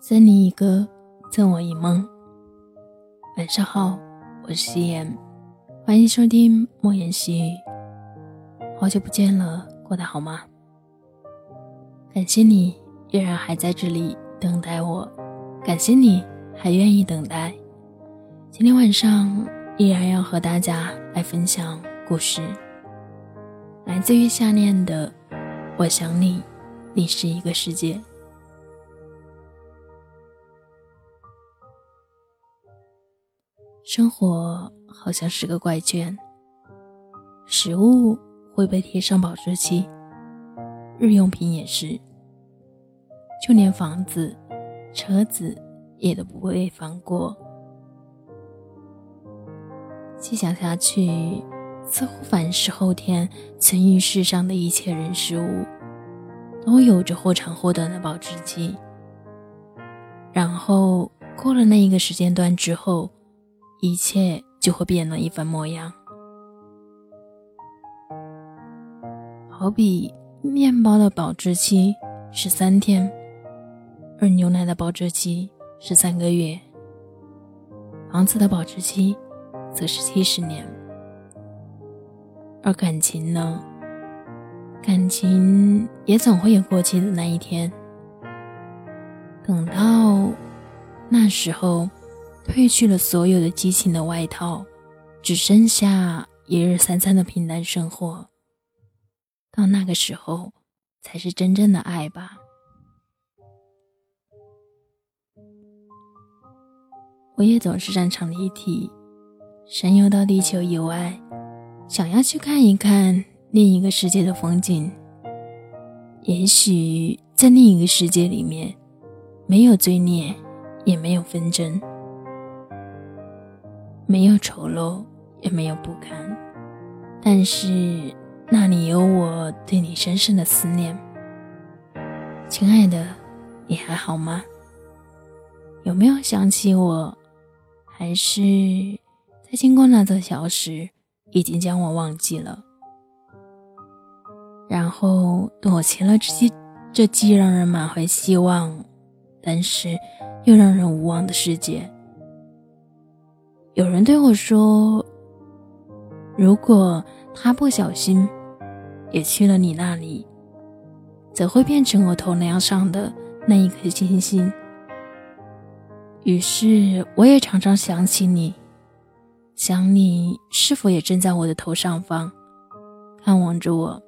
赠你一个，赠我一梦。晚上好，我是夕颜，欢迎收听莫言细语。好久不见了，过得好吗？感谢你依然还在这里等待我，感谢你还愿意等待。今天晚上依然要和大家来分享故事，来自于夏念的《我想你，你是一个世界》。生活好像是个怪圈，食物会被贴上保质期，日用品也是，就连房子、车子也都不会放过。细想下去，似乎凡是后天存于世上的一切人事物，都有着或长或短的保质期，然后过了那一个时间段之后。一切就会变了一番模样。好比面包的保质期是三天，而牛奶的保质期是三个月。房子的保质期则是七十年。而感情呢？感情也总会有过期的那一天。等到那时候。褪去了所有的激情的外套，只剩下一日三餐的平淡生活。到那个时候，才是真正的爱吧。我也总是擅长离题，神游到地球以外，想要去看一看另一个世界的风景。也许在另一个世界里面，没有罪孽，也没有纷争。没有丑陋，也没有不堪，但是那里有我对你深深的思念。亲爱的，你还好吗？有没有想起我？还是在经过那座桥时，已经将我忘记了？然后躲进了这既这既让人满怀希望，但是又让人无望的世界。有人对我说：“如果他不小心也去了你那里，则会变成我头梁上的那一颗星星。”于是，我也常常想起你，想你是否也正在我的头上方，看望着我，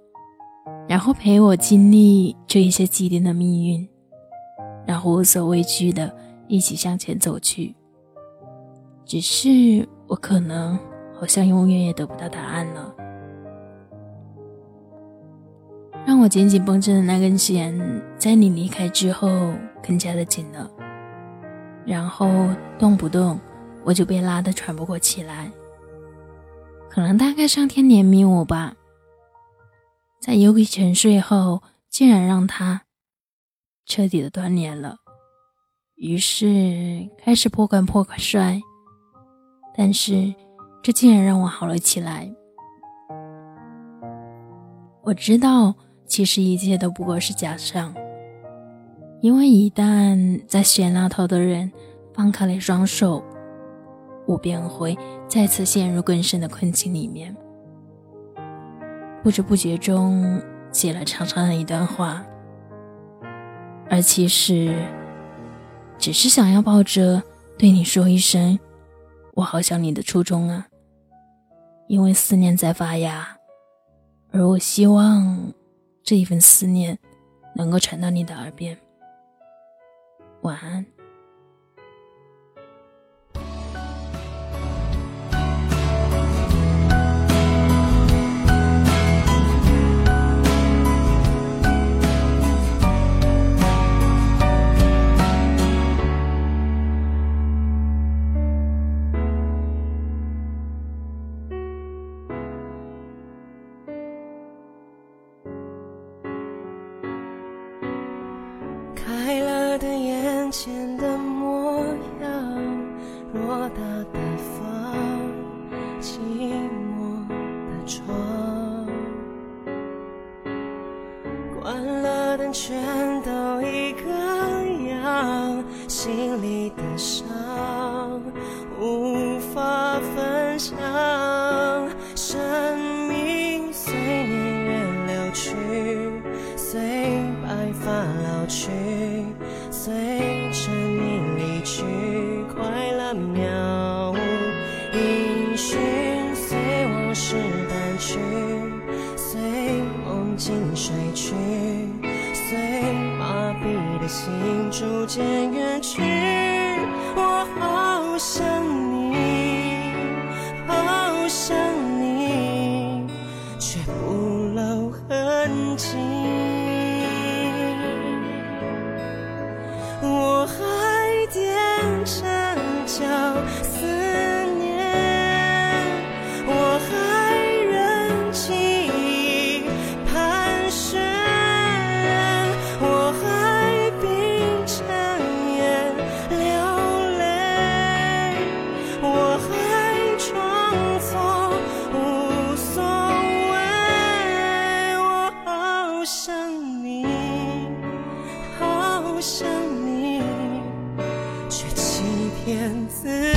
然后陪我经历这一些既定的命运，然后无所畏惧的一起向前走去。只是我可能好像永远也得不到答案了。让我紧紧绷着的那根弦，在你离开之后更加的紧了，然后动不动我就被拉得喘不过气来。可能大概上天怜悯我吧，在油给沉睡后，竟然让它彻底的断联了，于是开始破罐破摔。但是，这竟然让我好了起来。我知道，其实一切都不过是假象，因为一旦在悬那头的人放开了双手，我便会再次陷入更深的困境里面。不知不觉中写了长长的一段话，而其实，只是想要抱着对你说一声。我好想你的初衷啊，因为思念在发芽，而我希望这一份思念能够传到你的耳边。晚安。寂寞的窗，去，随梦境睡去，随麻痹的心逐渐远去，我好想。燕子。